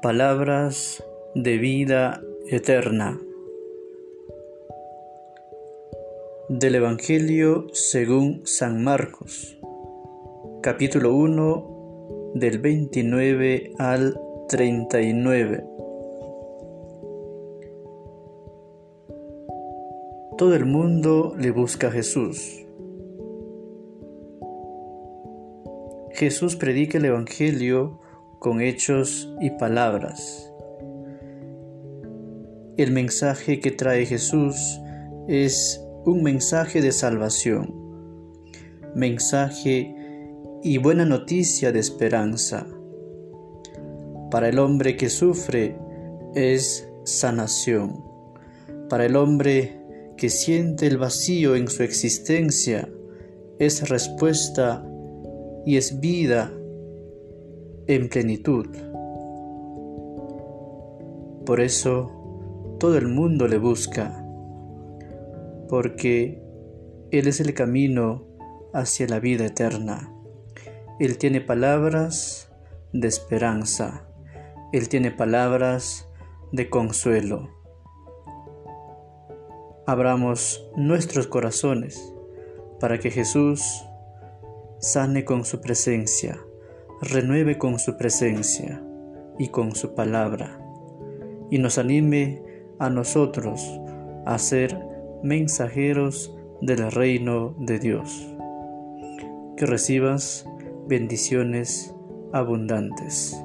Palabras de vida eterna. Del Evangelio según San Marcos, capítulo 1, del 29 al 39. Todo el mundo le busca a Jesús. Jesús predica el Evangelio con hechos y palabras. El mensaje que trae Jesús es un mensaje de salvación, mensaje y buena noticia de esperanza. Para el hombre que sufre es sanación. Para el hombre que siente el vacío en su existencia es respuesta y es vida en plenitud. Por eso todo el mundo le busca, porque Él es el camino hacia la vida eterna. Él tiene palabras de esperanza, Él tiene palabras de consuelo. Abramos nuestros corazones para que Jesús sane con su presencia renueve con su presencia y con su palabra, y nos anime a nosotros a ser mensajeros del reino de Dios. Que recibas bendiciones abundantes.